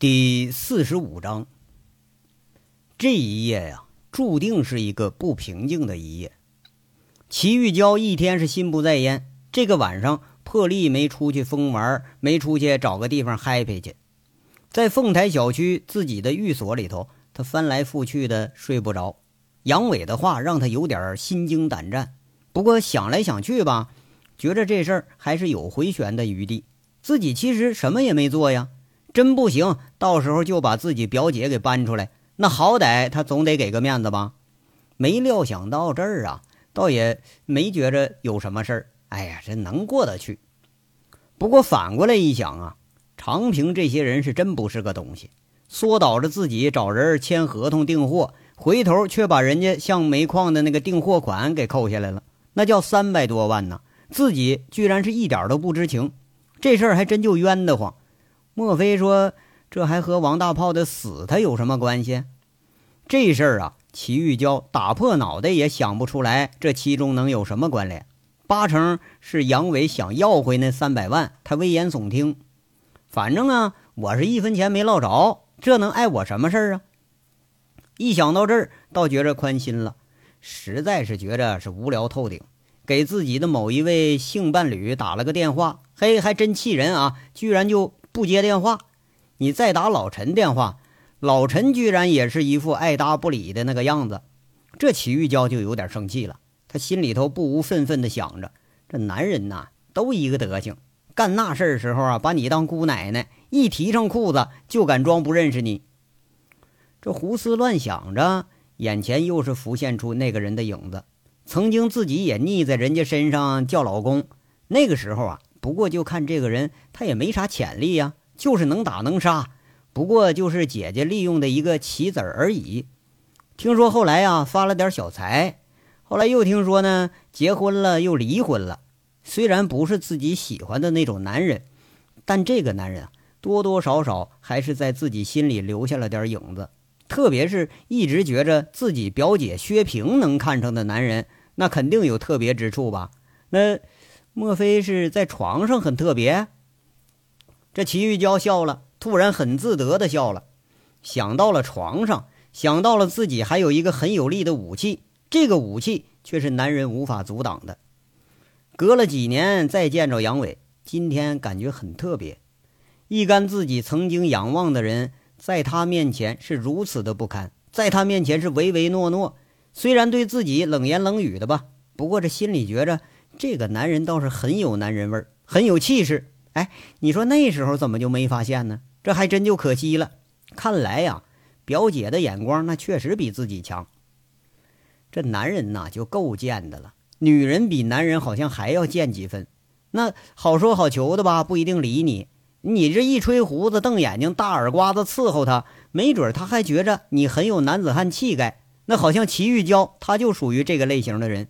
第四十五章，这一夜呀，注定是一个不平静的一夜。齐玉娇一天是心不在焉，这个晚上破例没出去疯玩，没出去找个地方 happy 去，在凤台小区自己的寓所里头，他翻来覆去的睡不着。杨伟的话让他有点心惊胆战，不过想来想去吧，觉着这事儿还是有回旋的余地。自己其实什么也没做呀。真不行，到时候就把自己表姐给搬出来，那好歹他总得给个面子吧。没料想到这儿啊，倒也没觉着有什么事儿。哎呀，这能过得去。不过反过来一想啊，长平这些人是真不是个东西，缩导着自己找人签合同订货，回头却把人家向煤矿的那个订货款给扣下来了，那叫三百多万呢，自己居然是一点都不知情，这事儿还真就冤得慌。莫非说这还和王大炮的死他有什么关系？这事儿啊，齐玉娇打破脑袋也想不出来，这其中能有什么关联？八成是杨伟想要回那三百万，他危言耸听。反正啊，我是一分钱没落着，这能碍我什么事儿啊？一想到这儿，倒觉着宽心了。实在是觉着是无聊透顶，给自己的某一位性伴侣打了个电话，嘿，还真气人啊！居然就。不接电话，你再打老陈电话，老陈居然也是一副爱搭不理的那个样子，这齐玉娇就有点生气了。她心里头不无愤愤的想着：这男人呐，都一个德行，干那事儿的时候啊，把你当姑奶奶，一提上裤子就敢装不认识你。这胡思乱想着，眼前又是浮现出那个人的影子。曾经自己也腻在人家身上叫老公，那个时候啊。不过就看这个人，他也没啥潜力呀，就是能打能杀，不过就是姐姐利用的一个棋子而已。听说后来呀发了点小财，后来又听说呢结婚了又离婚了。虽然不是自己喜欢的那种男人，但这个男人啊多多少少还是在自己心里留下了点影子。特别是一直觉着自己表姐薛平能看上的男人，那肯定有特别之处吧？那。莫非是在床上很特别？这齐玉娇笑了，突然很自得的笑了，想到了床上，想到了自己还有一个很有力的武器，这个武器却是男人无法阻挡的。隔了几年再见着杨伟，今天感觉很特别，一干自己曾经仰望的人，在他面前是如此的不堪，在他面前是唯唯诺诺，虽然对自己冷言冷语的吧，不过这心里觉着。这个男人倒是很有男人味儿，很有气势。哎，你说那时候怎么就没发现呢？这还真就可惜了。看来呀，表姐的眼光那确实比自己强。这男人呐就够贱的了，女人比男人好像还要贱几分。那好说好求的吧，不一定理你。你这一吹胡子、瞪眼睛、大耳刮子伺候他，没准他还觉着你很有男子汉气概。那好像齐玉娇，他就属于这个类型的人。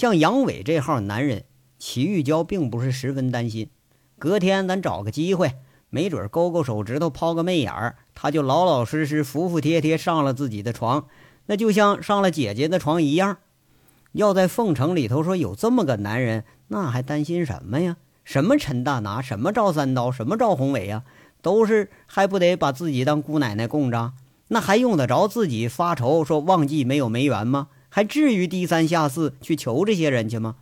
像杨伟这号男人，齐玉娇并不是十分担心。隔天咱找个机会，没准勾勾手指头，抛个媚眼儿，他就老老实实、服服帖帖上了自己的床，那就像上了姐姐的床一样。要在凤城里头说有这么个男人，那还担心什么呀？什么陈大拿，什么赵三刀，什么赵宏伟呀，都是还不得把自己当姑奶奶供着？那还用得着自己发愁说忘记没有梅园吗？还至于低三下四去求这些人去吗？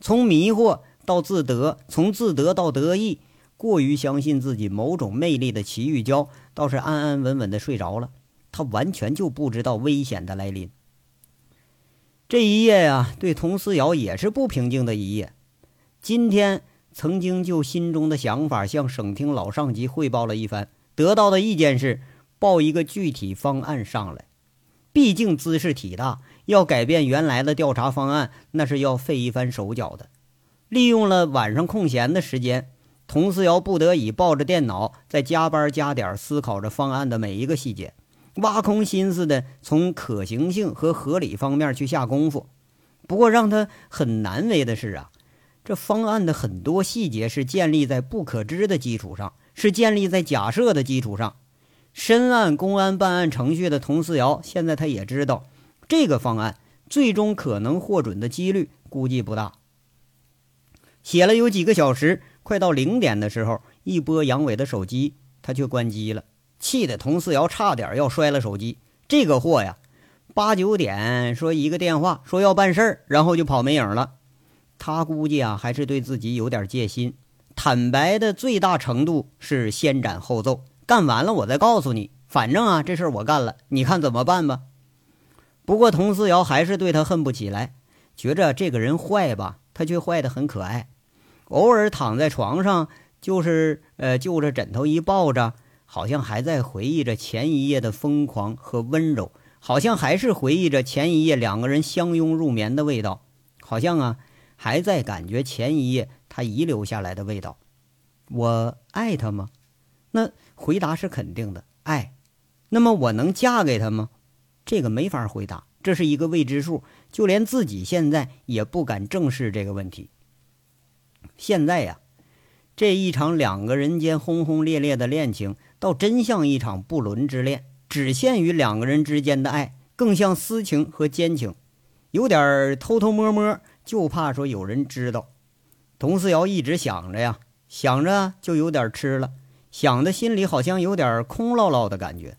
从迷惑到自得，从自得到得意，过于相信自己某种魅力的齐玉娇倒是安安稳稳的睡着了。他完全就不知道危险的来临。这一夜呀，对佟思瑶也是不平静的一夜。今天曾经就心中的想法向省厅老上级汇报了一番，得到的意见是报一个具体方案上来。毕竟姿势体大，要改变原来的调查方案，那是要费一番手脚的。利用了晚上空闲的时间，佟思瑶不得已抱着电脑在加班加点思考着方案的每一个细节，挖空心思的从可行性和合理方面去下功夫。不过让他很难为的是啊，这方案的很多细节是建立在不可知的基础上，是建立在假设的基础上。深谙公安办案程序的佟思瑶，现在他也知道，这个方案最终可能获准的几率估计不大。写了有几个小时，快到零点的时候，一拨杨伟的手机，他却关机了，气得佟四瑶差点要摔了手机。这个货呀，八九点说一个电话，说要办事儿，然后就跑没影了。他估计啊，还是对自己有点戒心。坦白的最大程度是先斩后奏，干完了我再告诉你。反正啊，这事儿我干了，你看怎么办吧。不过佟思瑶还是对他恨不起来，觉着这个人坏吧，他却坏得很可爱。偶尔躺在床上，就是呃，就着枕头一抱着。好像还在回忆着前一夜的疯狂和温柔，好像还是回忆着前一夜两个人相拥入眠的味道，好像啊，还在感觉前一夜他遗留下来的味道。我爱他吗？那回答是肯定的，爱。那么我能嫁给他吗？这个没法回答，这是一个未知数，就连自己现在也不敢正视这个问题。现在呀，这一场两个人间轰轰烈烈的恋情。倒真像一场不伦之恋，只限于两个人之间的爱，更像私情和奸情，有点偷偷摸摸，就怕说有人知道。佟思瑶一直想着呀，想着就有点吃了，想的心里好像有点空落落的感觉。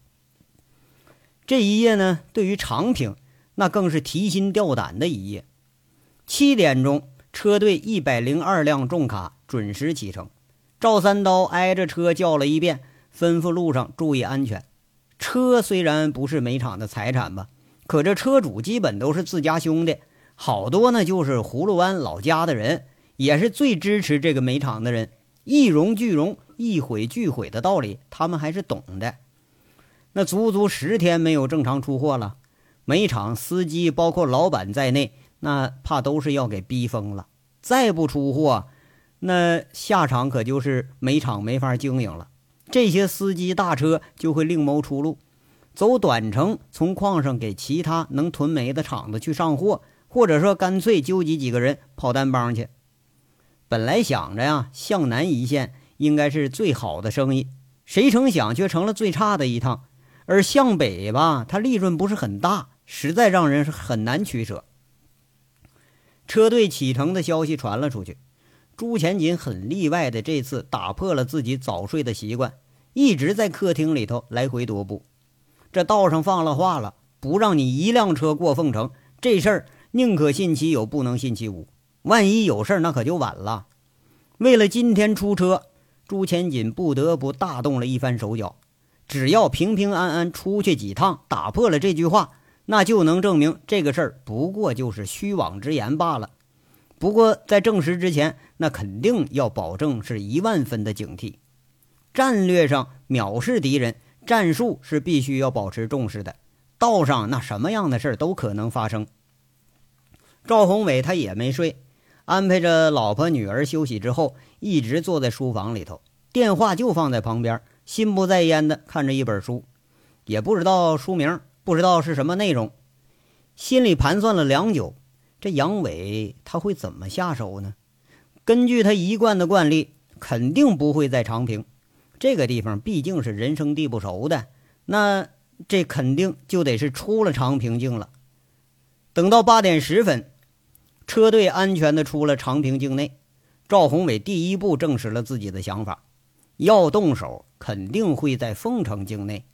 这一夜呢，对于长平那更是提心吊胆的一夜。七点钟，车队一百零二辆重卡准时启程，赵三刀挨着车叫了一遍。吩咐路上注意安全。车虽然不是煤厂的财产吧，可这车主基本都是自家兄弟，好多呢就是葫芦湾老家的人，也是最支持这个煤厂的人。一荣俱荣，一毁俱毁的道理，他们还是懂的。那足足十天没有正常出货了，煤厂司机包括老板在内，那怕都是要给逼疯了。再不出货，那下场可就是煤厂没法经营了。这些司机大车就会另谋出路，走短程，从矿上给其他能囤煤的厂子去上货，或者说干脆纠集几个人跑单帮去。本来想着呀，向南一线应该是最好的生意，谁成想却成了最差的一趟。而向北吧，它利润不是很大，实在让人很难取舍。车队启程的消息传了出去。朱前锦很例外的这次打破了自己早睡的习惯，一直在客厅里头来回踱步。这道上放了话了，不让你一辆车过凤城，这事儿宁可信其有，不能信其无。万一有事儿，那可就晚了。为了今天出车，朱千锦不得不大动了一番手脚。只要平平安安出去几趟，打破了这句话，那就能证明这个事儿不过就是虚妄之言罢了。不过，在证实之前，那肯定要保证是一万分的警惕。战略上藐视敌人，战术是必须要保持重视的。道上那什么样的事儿都可能发生。赵宏伟他也没睡，安排着老婆女儿休息之后，一直坐在书房里头，电话就放在旁边，心不在焉的看着一本书，也不知道书名，不知道是什么内容，心里盘算了良久。这杨伟他会怎么下手呢？根据他一贯的惯例，肯定不会在长平这个地方，毕竟是人生地不熟的。那这肯定就得是出了长平境了。等到八点十分，车队安全的出了长平境内，赵宏伟第一步证实了自己的想法：要动手，肯定会在凤城境内。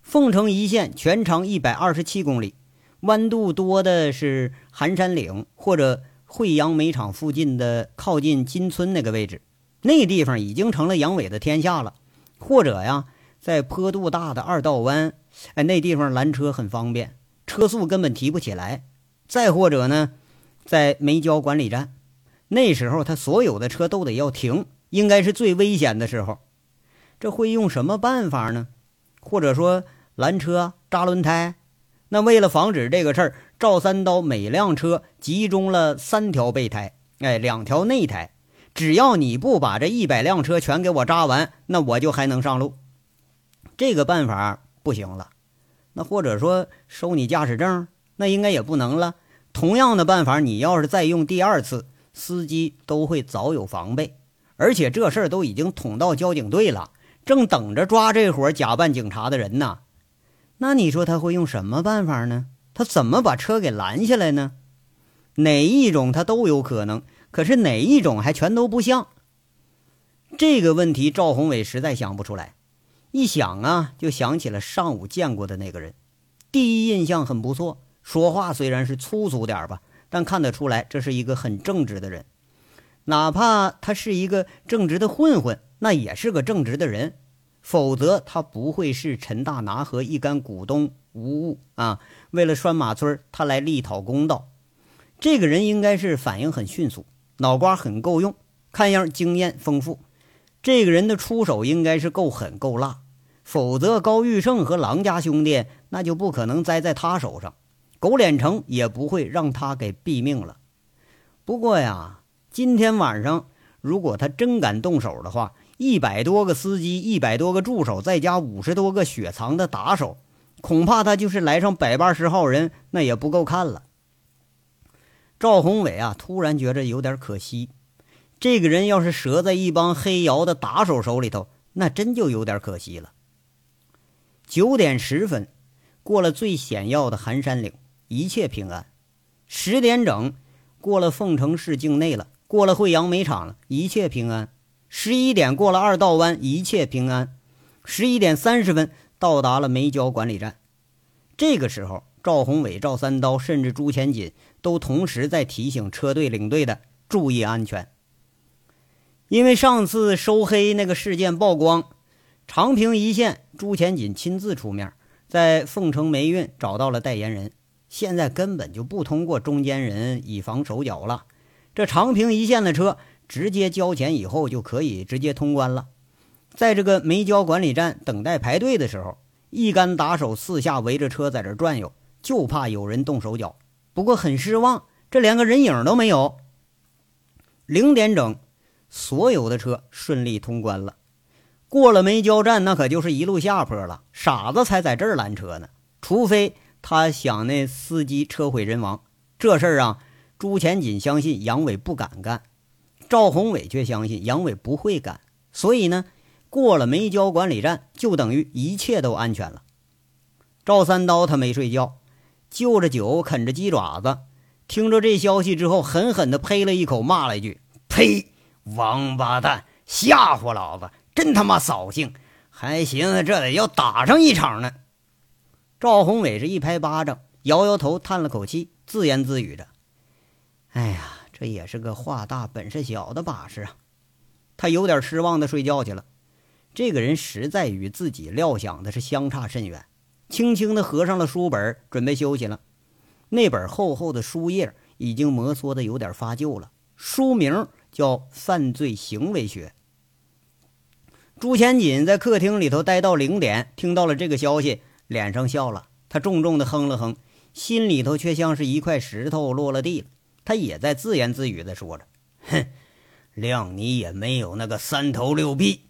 凤城一线全长一百二十七公里。弯度多的是寒山岭或者惠阳煤厂附近的靠近金村那个位置，那地方已经成了杨伟的天下了。或者呀，在坡度大的二道湾，哎，那地方拦车很方便，车速根本提不起来。再或者呢，在煤焦管理站，那时候他所有的车都得要停，应该是最危险的时候。这会用什么办法呢？或者说拦车扎轮胎？那为了防止这个事儿，赵三刀每辆车集中了三条备胎，哎，两条内胎。只要你不把这一百辆车全给我扎完，那我就还能上路。这个办法不行了。那或者说收你驾驶证，那应该也不能了。同样的办法，你要是再用第二次，司机都会早有防备。而且这事儿都已经捅到交警队了，正等着抓这伙假扮警察的人呢。那你说他会用什么办法呢？他怎么把车给拦下来呢？哪一种他都有可能，可是哪一种还全都不像。这个问题赵宏伟实在想不出来，一想啊，就想起了上午见过的那个人，第一印象很不错，说话虽然是粗俗点吧，但看得出来这是一个很正直的人，哪怕他是一个正直的混混，那也是个正直的人，否则他不会是陈大拿和一干股东无误啊。为了拴马村，他来力讨公道，这个人应该是反应很迅速，脑瓜很够用，看样经验丰富。这个人的出手应该是够狠够辣，否则高玉胜和郎家兄弟那就不可能栽在他手上，狗脸城也不会让他给毙命了。不过呀，今天晚上如果他真敢动手的话，一百多个司机、一百多个助手，再加五十多个雪藏的打手，恐怕他就是来上百八十号人，那也不够看了。赵宏伟啊，突然觉着有点可惜。这个人要是折在一帮黑窑的打手手里头，那真就有点可惜了。九点十分，过了最险要的寒山岭，一切平安。十点整，过了凤城市境内了，过了惠阳煤厂了，一切平安。十一点过了二道湾，一切平安。十一点三十分到达了煤焦管理站。这个时候，赵宏伟、赵三刀甚至朱前锦都同时在提醒车队领队的注意安全。因为上次收黑那个事件曝光，长平一线朱前锦亲自出面，在凤城煤运找到了代言人，现在根本就不通过中间人，以防手脚了。这长平一线的车直接交钱以后就可以直接通关了。在这个煤焦管理站等待排队的时候，一干打手四下围着车在这转悠，就怕有人动手脚。不过很失望，这连个人影都没有。零点整。所有的车顺利通关了，过了煤焦站，那可就是一路下坡了。傻子才在这儿拦车呢，除非他想那司机车毁人亡。这事儿啊，朱前锦相信杨伟不敢干，赵宏伟却相信杨伟不会干。所以呢，过了煤焦管理站，就等于一切都安全了。赵三刀他没睡觉，就着酒啃着鸡爪子，听着这消息之后，狠狠地呸了一口，骂了一句：“呸！”王八蛋，吓唬老子，真他妈扫兴！还寻思这得要打上一场呢。赵宏伟是一拍巴掌，摇摇头，叹了口气，自言自语着：“哎呀，这也是个话大本事小的把式啊。”他有点失望的睡觉去了。这个人实在与自己料想的是相差甚远。轻轻的合上了书本，准备休息了。那本厚厚的书页已经摩挲的有点发旧了，书名。叫犯罪行为学。朱千锦在客厅里头待到零点，听到了这个消息，脸上笑了。他重重的哼了哼，心里头却像是一块石头落了地了。他也在自言自语的说着：“哼，谅你也没有那个三头六臂。”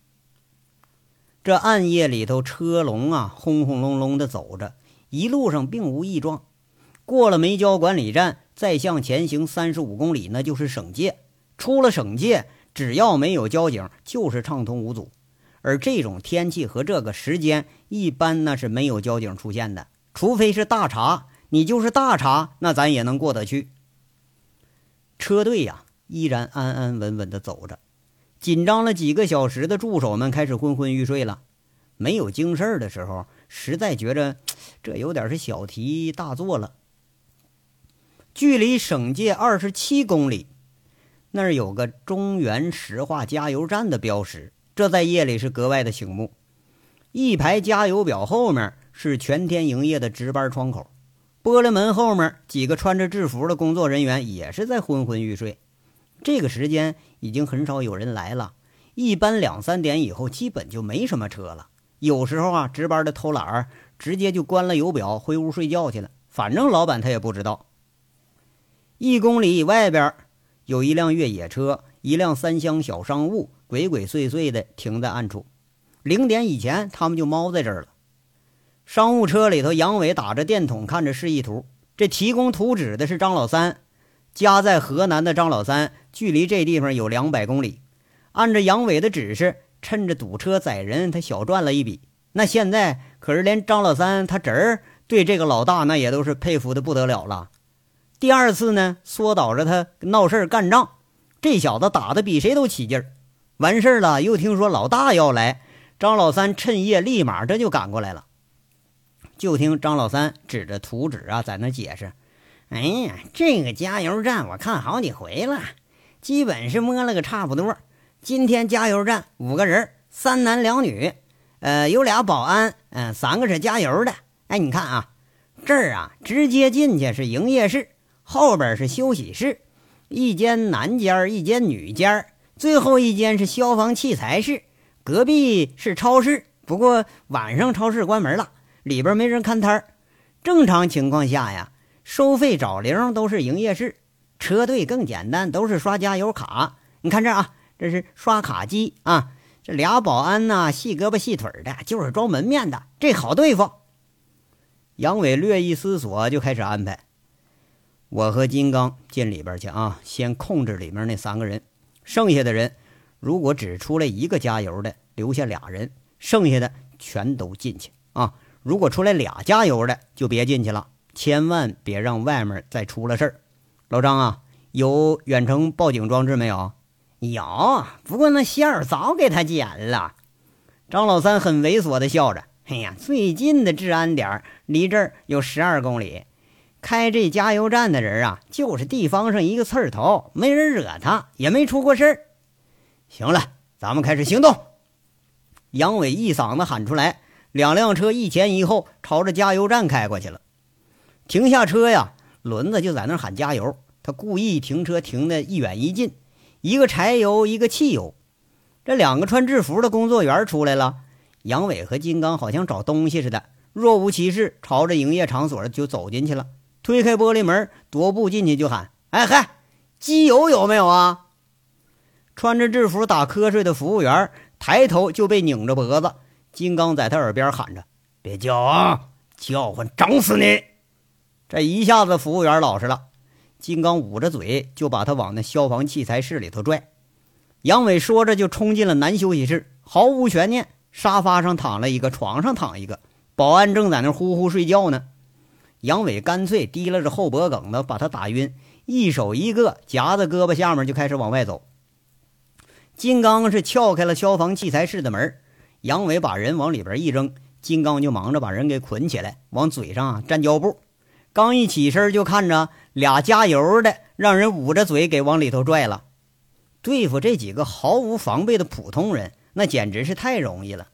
这暗夜里头，车龙啊轰轰隆隆的走着，一路上并无异状。过了煤焦管理站，再向前行三十五公里，那就是省界。出了省界，只要没有交警，就是畅通无阻。而这种天气和这个时间，一般那是没有交警出现的，除非是大查。你就是大查，那咱也能过得去。车队呀，依然安安稳稳地走着。紧张了几个小时的助手们开始昏昏欲睡了。没有经事儿的时候，实在觉着这有点是小题大做了。距离省界二十七公里。那儿有个中原石化加油站的标识，这在夜里是格外的醒目。一排加油表后面是全天营业的值班窗口，玻璃门后面几个穿着制服的工作人员也是在昏昏欲睡。这个时间已经很少有人来了，一般两三点以后基本就没什么车了。有时候啊，值班的偷懒儿直接就关了油表回屋睡觉去了，反正老板他也不知道。一公里以外边。有一辆越野车，一辆三厢小商务，鬼鬼祟祟的停在暗处。零点以前，他们就猫在这儿了。商务车里头，杨伟打着电筒看着示意图。这提供图纸的是张老三，家在河南的张老三，距离这地方有两百公里。按照杨伟的指示，趁着堵车载人，他小赚了一笔。那现在可是连张老三他侄儿对这个老大那也都是佩服的不得了了。第二次呢，缩导着他闹事儿干仗，这小子打的比谁都起劲儿。完事儿了，又听说老大要来，张老三趁夜立马这就赶过来了。就听张老三指着图纸啊，在那解释：“哎呀，这个加油站我看好几回了，基本是摸了个差不多。今天加油站五个人，三男两女，呃，有俩保安，嗯，三个是加油的。哎，你看啊，这儿啊，直接进去是营业室，后边是休息室，一间男间，一间女间，最后一间是消防器材室，隔壁是超市，不过晚上超市关门了。”里边没人看摊儿，正常情况下呀，收费找零都是营业室，车队更简单，都是刷加油卡。你看这啊，这是刷卡机啊，这俩保安呢，细胳膊细腿的，就是装门面的，这好对付。杨伟略一思索，就开始安排：我和金刚进里边去啊，先控制里面那三个人，剩下的人如果只出来一个加油的，留下俩人，剩下的全都进去啊。如果出来俩加油的，就别进去了，千万别让外面再出了事儿。老张啊，有远程报警装置没有？有，不过那线儿早给他剪了。张老三很猥琐的笑着：“哎呀，最近的治安点离这儿有十二公里，开这加油站的人啊，就是地方上一个刺儿头，没人惹他，也没出过事儿。”行了，咱们开始行动！杨伟一嗓子喊出来。两辆车一前一后朝着加油站开过去了。停下车呀，轮子就在那喊加油。他故意停车停的一远一近，一个柴油，一个汽油。这两个穿制服的工作员出来了。杨伟和金刚好像找东西似的，若无其事朝着营业场所就走进去了。推开玻璃门，踱步进去就喊：“哎嗨，机油有没有啊？”穿着制服打瞌睡的服务员抬头就被拧着脖子。金刚在他耳边喊着：“别叫啊，叫唤整死你！”这一下子，服务员老实了。金刚捂着嘴，就把他往那消防器材室里头拽。杨伟说着，就冲进了男休息室，毫无悬念，沙发上躺了一个，床上躺一个，保安正在那呼呼睡觉呢。杨伟干脆提拉着后脖梗子，把他打晕，一手一个夹在胳膊下面，就开始往外走。金刚是撬开了消防器材室的门。杨伟把人往里边一扔，金刚就忙着把人给捆起来，往嘴上粘胶布。刚一起身，就看着俩加油的，让人捂着嘴给往里头拽了。对付这几个毫无防备的普通人，那简直是太容易了。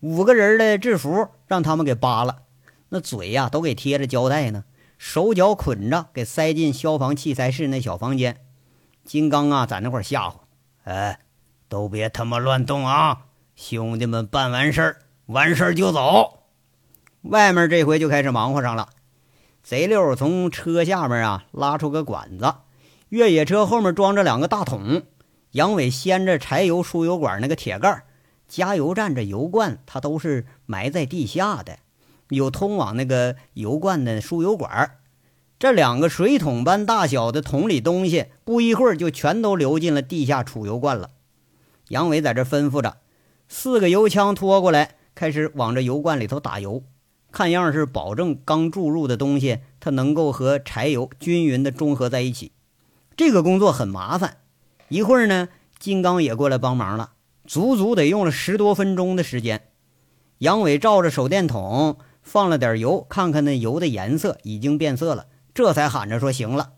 五个人的制服让他们给扒了，那嘴呀都给贴着胶带呢，手脚捆着，给塞进消防器材室那小房间。金刚啊，在那块吓唬：“哎，都别他妈乱动啊！”兄弟们办完事儿，完事儿就走。外面这回就开始忙活上了。贼溜从车下面啊拉出个管子，越野车后面装着两个大桶。杨伟掀着柴油输油管那个铁盖，加油站这油罐它都是埋在地下的，有通往那个油罐的输油管儿。这两个水桶般大小的桶里东西，不一会儿就全都流进了地下储油罐了。杨伟在这吩咐着。四个油枪拖过来，开始往这油罐里头打油，看样是保证刚注入的东西它能够和柴油均匀的中和在一起。这个工作很麻烦，一会儿呢，金刚也过来帮忙了，足足得用了十多分钟的时间。杨伟照着手电筒放了点油，看看那油的颜色已经变色了，这才喊着说：“行了。”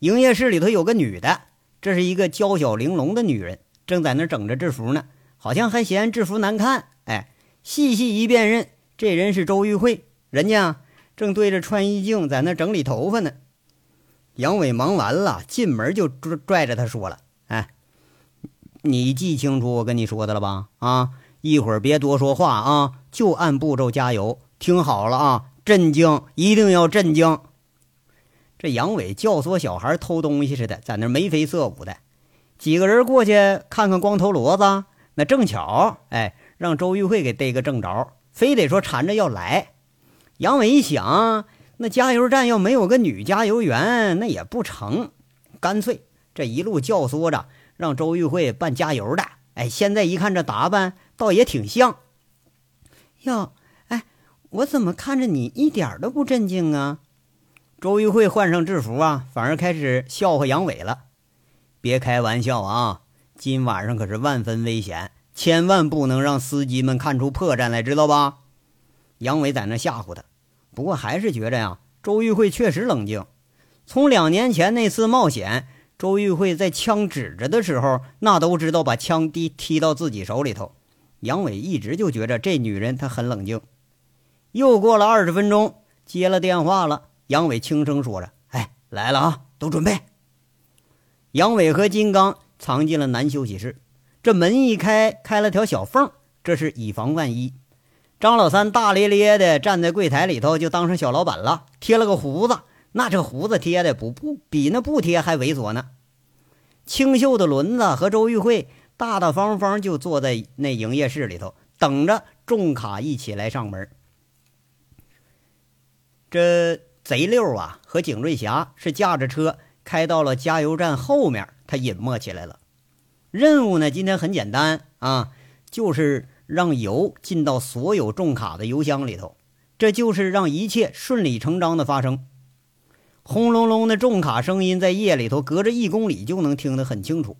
营业室里头有个女的，这是一个娇小玲珑的女人，正在那整着制服呢。好像还嫌制服难看，哎，细细一辨认，这人是周玉慧，人家正对着穿衣镜在那整理头发呢。杨伟忙完了，进门就拽拽着他说了：“哎，你记清楚我跟你说的了吧？啊，一会儿别多说话啊，就按步骤加油，听好了啊，震惊，一定要震惊。”这杨伟教唆小孩偷东西似的，在那眉飞色舞的，几个人过去看看光头骡子。那正巧，哎，让周玉慧给逮个正着，非得说缠着要来。杨伟一想，那加油站要没有个女加油员，那也不成。干脆这一路教唆着，让周玉慧扮加油的。哎，现在一看这打扮，倒也挺像。哟，哎，我怎么看着你一点都不镇静啊？周玉慧换上制服啊，反而开始笑话杨伟了。别开玩笑啊！今晚上可是万分危险，千万不能让司机们看出破绽来，知道吧？杨伟在那吓唬他，不过还是觉着呀，周玉慧确实冷静。从两年前那次冒险，周玉慧在枪指着的时候，那都知道把枪踢踢到自己手里头。杨伟一直就觉着这女人她很冷静。又过了二十分钟，接了电话了，杨伟轻声说着：“哎，来了啊，都准备。”杨伟和金刚藏进了男休息室，这门一开，开了条小缝，这是以防万一。张老三大咧咧的站在柜台里头，就当上小老板了，贴了个胡子。那这胡子贴的不不比那不贴还猥琐呢。清秀的轮子和周玉慧大大方方就坐在那营业室里头，等着重卡一起来上门。这贼六啊和景瑞霞是驾着车开到了加油站后面，他隐没起来了。任务呢今天很简单啊，就是让油进到所有重卡的油箱里头，这就是让一切顺理成章的发生。轰隆隆的重卡声音在夜里头隔着一公里就能听得很清楚。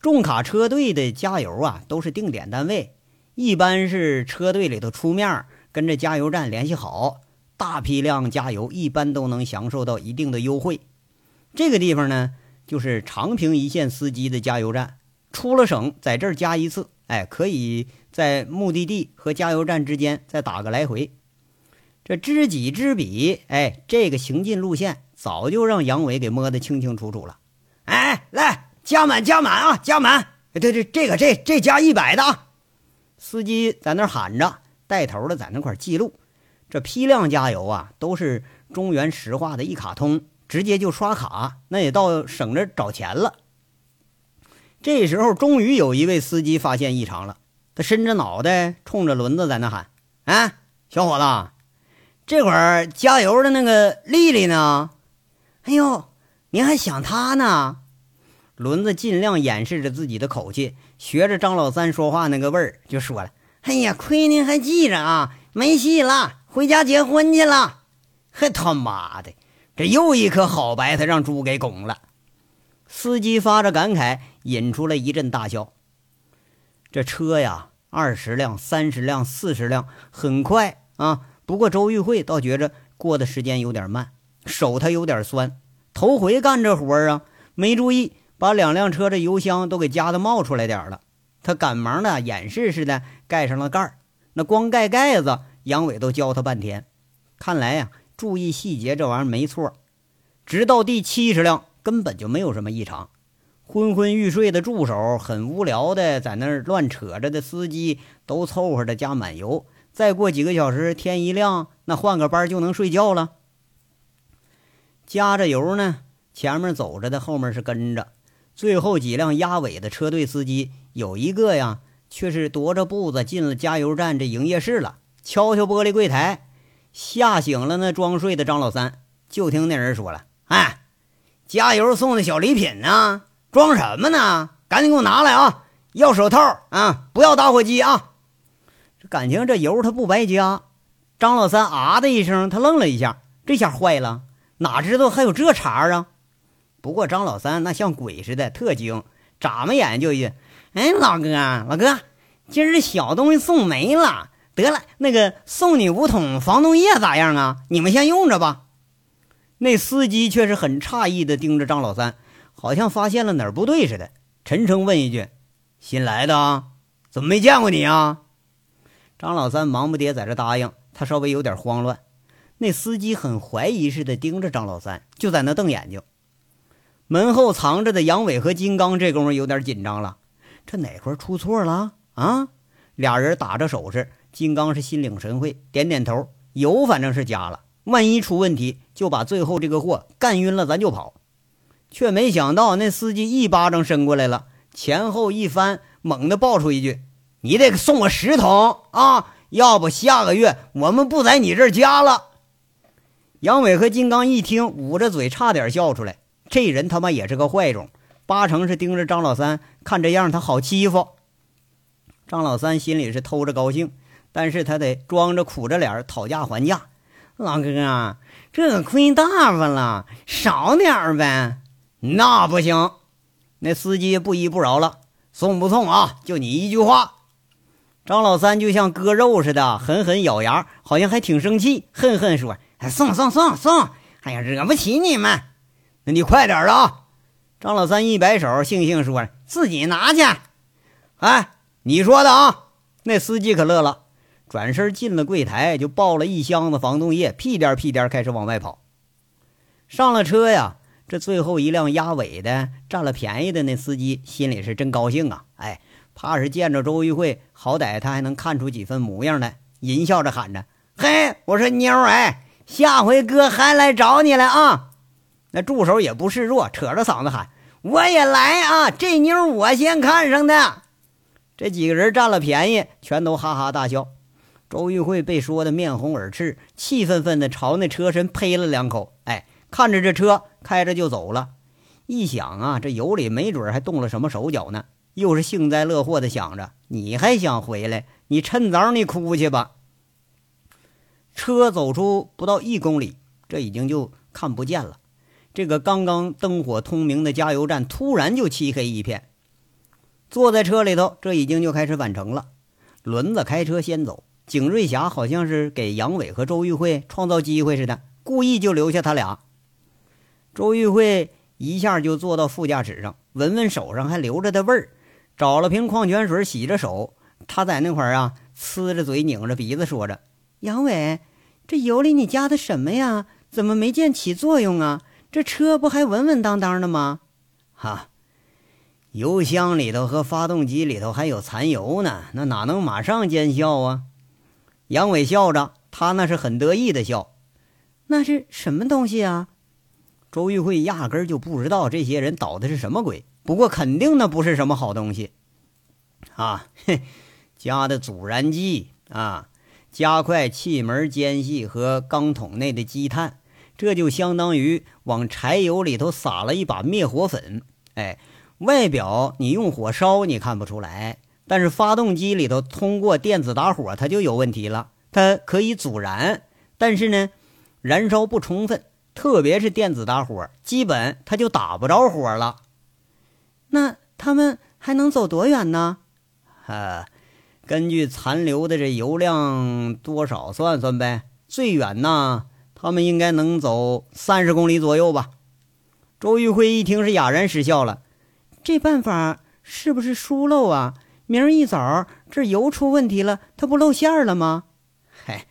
重卡车队的加油啊，都是定点单位，一般是车队里头出面跟着加油站联系好，大批量加油一般都能享受到一定的优惠。这个地方呢，就是长平一线司机的加油站，出了省在这儿加一次，哎，可以在目的地和加油站之间再打个来回。这知己知彼，哎，这个行进路线早就让杨伟给摸得清清楚楚了。哎，来加满加满啊，加满！对对，这个这这加一百的啊。司机在那喊着，带头的在那块记录。这批量加油啊，都是中原石化的一卡通，直接就刷卡，那也倒省着找钱了。这时候，终于有一位司机发现异常了，他伸着脑袋冲着轮子在那喊：“哎，小伙子！”这会儿加油的那个丽丽呢？哎呦，您还想她呢？轮子尽量掩饰着自己的口气，学着张老三说话那个味儿，就说了：“哎呀，亏您还记着啊，没戏了，回家结婚去了。”嘿，他妈的，这又一颗好白菜让猪给拱了。司机发着感慨，引出了一阵大笑。这车呀，二十辆、三十辆、四十辆，很快啊。不过周玉慧倒觉着过的时间有点慢，手他有点酸，头回干这活啊，没注意把两辆车的油箱都给夹的冒出来点了。他赶忙的演示似的盖上了盖儿，那光盖盖子，杨伟都教他半天。看来呀，注意细节这玩意儿没错。直到第七十辆，根本就没有什么异常。昏昏欲睡的助手，很无聊的在那儿乱扯着的司机，都凑合着加满油。再过几个小时，天一亮，那换个班就能睡觉了。加着油呢，前面走着的，后面是跟着。最后几辆压尾的车队司机，有一个呀，却是踱着步子进了加油站这营业室了，敲敲玻璃柜台，吓醒了那装睡的张老三。就听那人说了：“哎，加油送的小礼品呢？装什么呢？赶紧给我拿来啊！要手套啊，不要打火机啊！”感情这油他不白加，张老三啊的一声，他愣了一下，这下坏了，哪知道还有这茬啊！不过张老三那像鬼似的，特精，眨巴眼就一句，哎，老哥，老哥，今儿这小东西送没了，得了，那个送你五桶防冻液咋样啊？你们先用着吧。那司机却是很诧异的盯着张老三，好像发现了哪儿不对似的，沉声问一句：“新来的？怎么没见过你啊？”张老三忙不迭在这答应，他稍微有点慌乱。那司机很怀疑似的盯着张老三，就在那瞪眼睛。门后藏着的杨伟和金刚这功夫有点紧张了，这哪块出错了啊？俩人打着手势，金刚是心领神会，点点头，油反正是加了，万一出问题，就把最后这个货干晕了，咱就跑。却没想到那司机一巴掌伸过来了，前后一翻，猛地爆出一句。你得送我十桶啊！要不下个月我们不在你这儿加了。杨伟和金刚一听，捂着嘴差点笑出来。这人他妈也是个坏种，八成是盯着张老三，看这样他好欺负。张老三心里是偷着高兴，但是他得装着苦着脸讨价还价。老哥啊，这亏大发了，少点呗。那不行，那司机不依不饶了。送不送啊？就你一句话。张老三就像割肉似的，狠狠咬牙，好像还挺生气，恨恨说：“，送送送送！哎呀，惹不起你们。那你快点的啊！”张老三一摆手，悻悻说：“自己拿去。”哎，你说的啊？那司机可乐了，转身进了柜台，就抱了一箱子防冻液，屁颠屁颠开始往外跑。上了车呀，这最后一辆压尾的占了便宜的那司机心里是真高兴啊！哎。怕是见着周玉慧，好歹他还能看出几分模样来，淫笑着喊着：“嘿，我说妞儿，哎，下回哥还来找你来啊！”那助手也不示弱，扯着嗓子喊：“我也来啊！这妞我先看上的。”这几个人占了便宜，全都哈哈大笑。周玉慧被说的面红耳赤，气愤愤地朝那车身呸了两口。哎，看着这车开着就走了。一想啊，这油里没准还动了什么手脚呢。又是幸灾乐祸的想着，你还想回来？你趁早你哭去吧。车走出不到一公里，这已经就看不见了。这个刚刚灯火通明的加油站突然就漆黑一片。坐在车里头，这已经就开始返程了。轮子开车先走，景瑞霞好像是给杨伟和周玉慧创造机会似的，故意就留下他俩。周玉慧一下就坐到副驾驶上，闻闻手上还留着的味儿。找了瓶矿泉水洗着手，他在那块儿啊，呲着嘴，拧着鼻子，说着：“杨伟，这油里你加的什么呀？怎么没见起作用啊？这车不还稳稳当当的吗？”哈，油箱里头和发动机里头还有残油呢，那哪能马上见效啊？杨伟笑着，他那是很得意的笑。那是什么东西啊？周玉慧压根儿就不知道这些人捣的是什么鬼。不过肯定那不是什么好东西，啊，加的阻燃剂啊，加快气门间隙和钢筒内的积碳，这就相当于往柴油里头撒了一把灭火粉。哎，外表你用火烧你看不出来，但是发动机里头通过电子打火它就有问题了。它可以阻燃，但是呢，燃烧不充分，特别是电子打火，基本它就打不着火了。那他们还能走多远呢？啊，根据残留的这油量多少算算呗。最远呢，他们应该能走三十公里左右吧。周玉辉一听是哑然失笑了，这办法是不是疏漏啊？明儿一早这油出问题了，它不露馅了吗？嗨，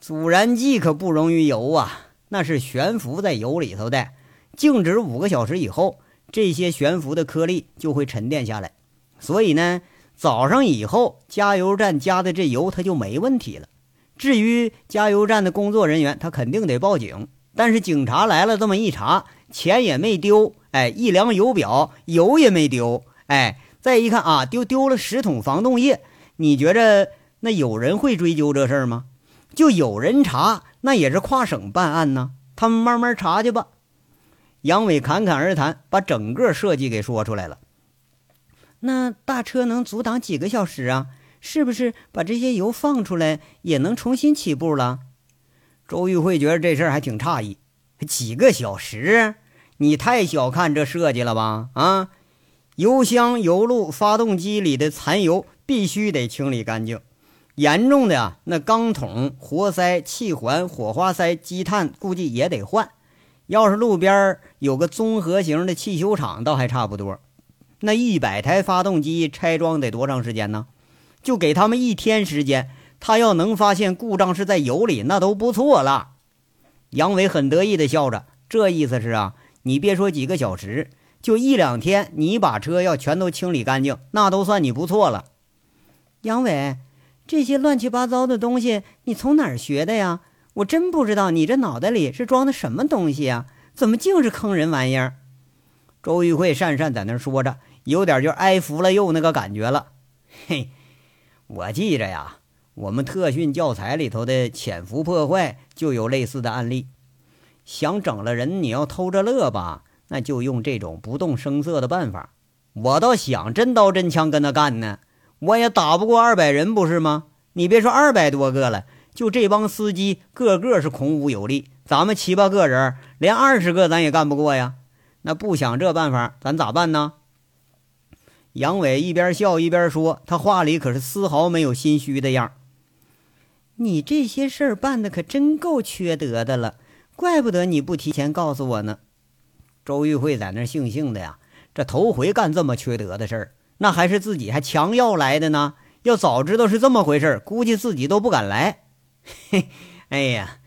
阻燃剂可不溶于油啊，那是悬浮在油里头的，静止五个小时以后。这些悬浮的颗粒就会沉淀下来，所以呢，早上以后加油站加的这油它就没问题了。至于加油站的工作人员，他肯定得报警。但是警察来了，这么一查，钱也没丢，哎，一量油表，油也没丢，哎，再一看啊，丢丢了十桶防冻液。你觉着那有人会追究这事儿吗？就有人查，那也是跨省办案呢。他们慢慢查去吧。杨伟侃侃而谈，把整个设计给说出来了。那大车能阻挡几个小时啊？是不是把这些油放出来也能重新起步了？周玉慧觉得这事儿还挺诧异。几个小时？你太小看这设计了吧？啊，油箱、油路、发动机里的残油必须得清理干净。严重的呀，那钢筒、活塞、气环、火花塞、积碳，估计也得换。要是路边有个综合型的汽修厂，倒还差不多。那一百台发动机拆装得多长时间呢？就给他们一天时间，他要能发现故障是在油里，那都不错了。杨伟很得意地笑着，这意思是啊，你别说几个小时，就一两天，你把车要全都清理干净，那都算你不错了。杨伟，这些乱七八糟的东西，你从哪儿学的呀？我真不知道你这脑袋里是装的什么东西呀？怎么净是坑人玩意儿？周玉慧讪讪在那说着，有点就挨服了又那个感觉了。嘿，我记着呀，我们特训教材里头的潜伏破坏就有类似的案例。想整了人，你要偷着乐吧，那就用这种不动声色的办法。我倒想真刀真枪跟他干呢，我也打不过二百人，不是吗？你别说二百多个了。就这帮司机，个个是孔武有力，咱们七八个人，连二十个咱也干不过呀。那不想这办法，咱咋办呢？杨伟一边笑一边说：“他话里可是丝毫没有心虚的样。你这些事儿办的可真够缺德的了，怪不得你不提前告诉我呢。”周玉慧在那悻悻的呀，这头回干这么缺德的事儿，那还是自己还强要来的呢。要早知道是这么回事估计自己都不敢来。嘿，哎呀，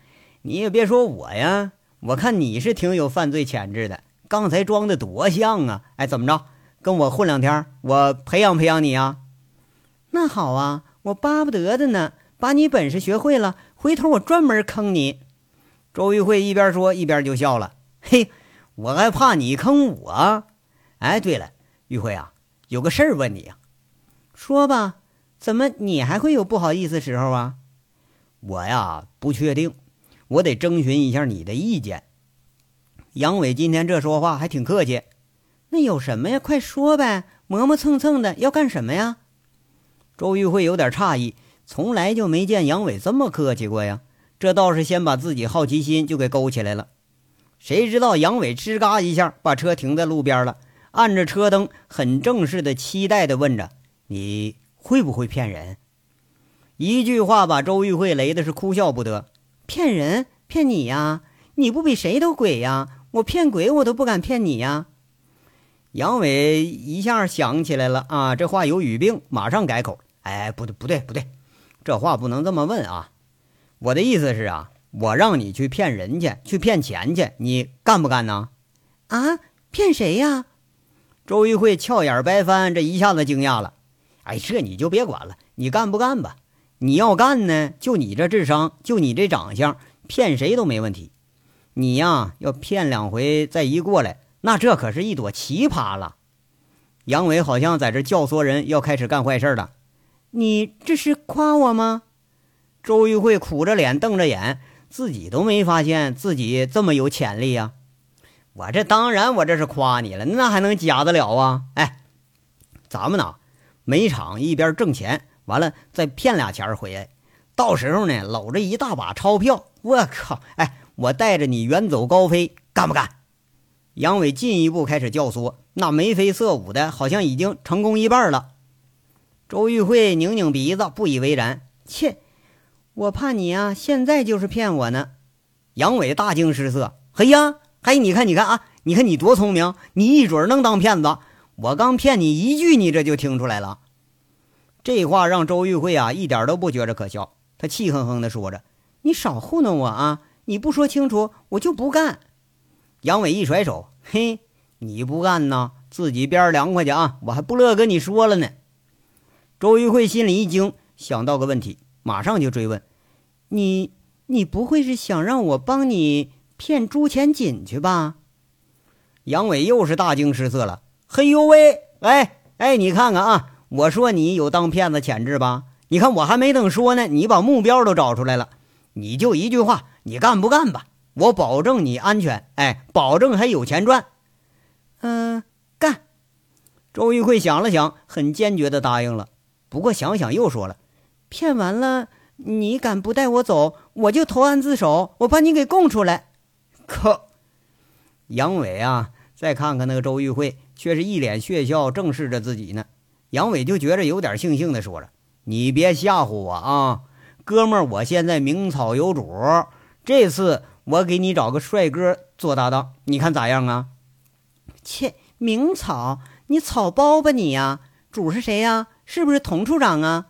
你也别说我呀，我看你是挺有犯罪潜质的。刚才装的多像啊！哎，怎么着？跟我混两天，我培养培养你啊？那好啊，我巴不得的呢。把你本事学会了，回头我专门坑你。周玉慧一边说一边就笑了。嘿，我还怕你坑我？哎，对了，玉慧啊，有个事儿问你呀。说吧，怎么你还会有不好意思时候啊？我呀不确定，我得征询一下你的意见。杨伟今天这说话还挺客气。那有什么呀？快说呗！磨磨蹭蹭的要干什么呀？周玉慧有点诧异，从来就没见杨伟这么客气过呀。这倒是先把自己好奇心就给勾起来了。谁知道杨伟吱嘎一下把车停在路边了，按着车灯，很正式的、期待的问着：“你会不会骗人？”一句话把周玉慧雷的是哭笑不得。骗人？骗你呀？你不比谁都鬼呀？我骗鬼我都不敢骗你呀。杨伟一下想起来了啊，这话有语病，马上改口。哎，不对，不对，不对，这话不能这么问啊！我的意思是啊，我让你去骗人去，去骗钱去，你干不干呢？啊，骗谁呀？周玉慧俏眼白翻，这一下子惊讶了。哎，这你就别管了，你干不干吧？你要干呢，就你这智商，就你这长相，骗谁都没问题。你呀，要骗两回，再一过来。那这可是一朵奇葩了，杨伟好像在这教唆人要开始干坏事了。你这是夸我吗？周玉慧苦着脸瞪着眼，自己都没发现自己这么有潜力呀。我这当然，我这是夸你了，那还能假得了啊？哎，咱们呢，每场一边挣钱，完了再骗俩钱回来，到时候呢，搂着一大把钞票，我靠！哎，我带着你远走高飞，干不干？杨伟进一步开始教唆，那眉飞色舞的，好像已经成功一半了。周玉慧拧拧鼻子，不以为然：“切，我怕你啊，现在就是骗我呢。”杨伟大惊失色：“嘿呀，嘿，你看，你看啊，你看你多聪明，你一准能当骗子。我刚骗你一句，你这就听出来了。”这话让周玉慧啊一点都不觉着可笑，他气哼哼地说着：“你少糊弄我啊！你不说清楚，我就不干。”杨伟一甩手，嘿，你不干呢，自己边凉快去啊！我还不乐跟你说了呢。周玉慧心里一惊，想到个问题，马上就追问：“你，你不会是想让我帮你骗朱钱锦去吧？”杨伟又是大惊失色了。嘿呦喂，哎哎，你看看啊，我说你有当骗子潜质吧？你看我还没等说呢，你把目标都找出来了，你就一句话，你干不干吧？我保证你安全，哎，保证还有钱赚。嗯，干。周玉慧想了想，很坚决地答应了。不过想想又说了：“骗完了，你敢不带我走，我就投案自首，我把你给供出来。”可杨伟啊，再看看那个周玉慧，却是一脸血笑，正视着自己呢。杨伟就觉着有点悻悻的说了：“你别吓唬我啊，哥们儿，我现在名草有主，这次。”我给你找个帅哥做搭档，你看咋样啊？切，名草，你草包吧你呀！主是谁呀？是不是童处长啊？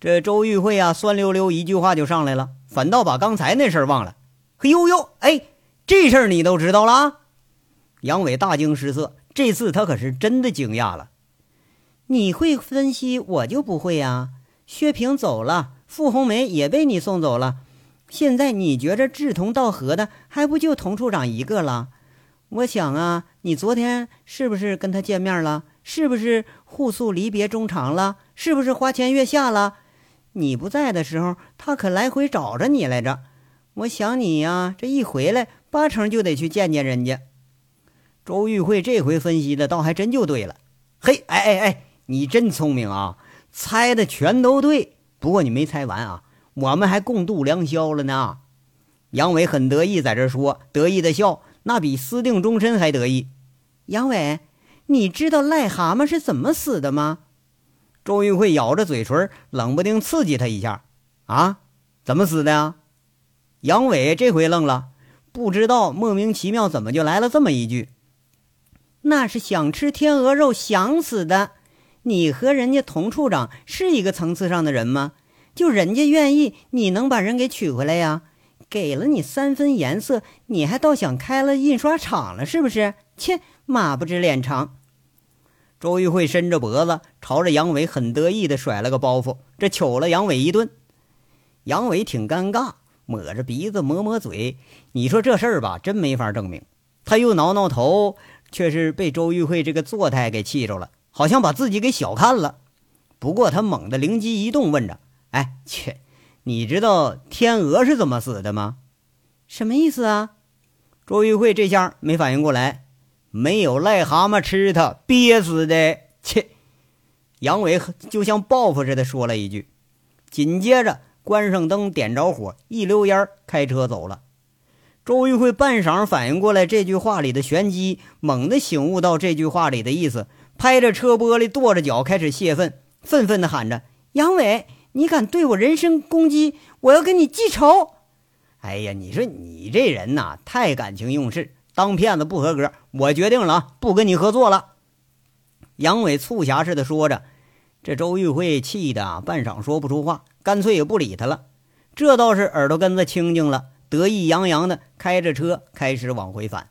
这周玉慧啊，酸溜溜一句话就上来了，反倒把刚才那事儿忘了。嘿呦呦，哎，这事儿你都知道了？杨伟大惊失色，这次他可是真的惊讶了。你会分析，我就不会呀。薛平走了，傅红梅也被你送走了。现在你觉着志同道合的还不就童处长一个了？我想啊，你昨天是不是跟他见面了？是不是互诉离别衷肠了？是不是花前月下了？你不在的时候，他可来回找着你来着。我想你呀，这一回来，八成就得去见见人家。周玉慧这回分析的倒还真就对了。嘿，哎哎哎，你真聪明啊，猜的全都对。不过你没猜完啊。我们还共度良宵了呢，杨伟很得意，在这说，得意的笑，那比私定终身还得意。杨伟，你知道癞蛤蟆是怎么死的吗？周玉慧咬着嘴唇，冷不丁刺激他一下。啊，怎么死的呀？杨伟这回愣了，不知道莫名其妙怎么就来了这么一句。那是想吃天鹅肉想死的。你和人家童处长是一个层次上的人吗？就人家愿意，你能把人给娶回来呀？给了你三分颜色，你还倒想开了印刷厂了，是不是？切，马不知脸长。周玉慧伸着脖子，朝着杨伟很得意地甩了个包袱，这糗了杨伟一顿。杨伟挺尴尬，抹着鼻子，抹抹嘴。你说这事儿吧，真没法证明。他又挠挠头，却是被周玉慧这个作态给气着了。好像把自己给小看了，不过他猛地灵机一动，问着：“哎，切，你知道天鹅是怎么死的吗？什么意思啊？”周玉慧这下没反应过来，没有癞蛤蟆吃它，憋死的。切！杨伟就像报复似的说了一句，紧接着关上灯，点着火，一溜烟开车走了。周玉慧半晌反应过来这句话里的玄机，猛地醒悟到这句话里的意思。拍着车玻璃，跺着脚，开始泄愤，愤愤地喊着：“杨伟，你敢对我人身攻击，我要跟你记仇！”哎呀，你说你这人呐，太感情用事，当骗子不合格。我决定了啊，不跟你合作了。杨伟促狭似的说着，这周玉慧气得半晌说不出话，干脆也不理他了。这倒是耳朵根子清净了，得意洋洋的开着车开始往回返。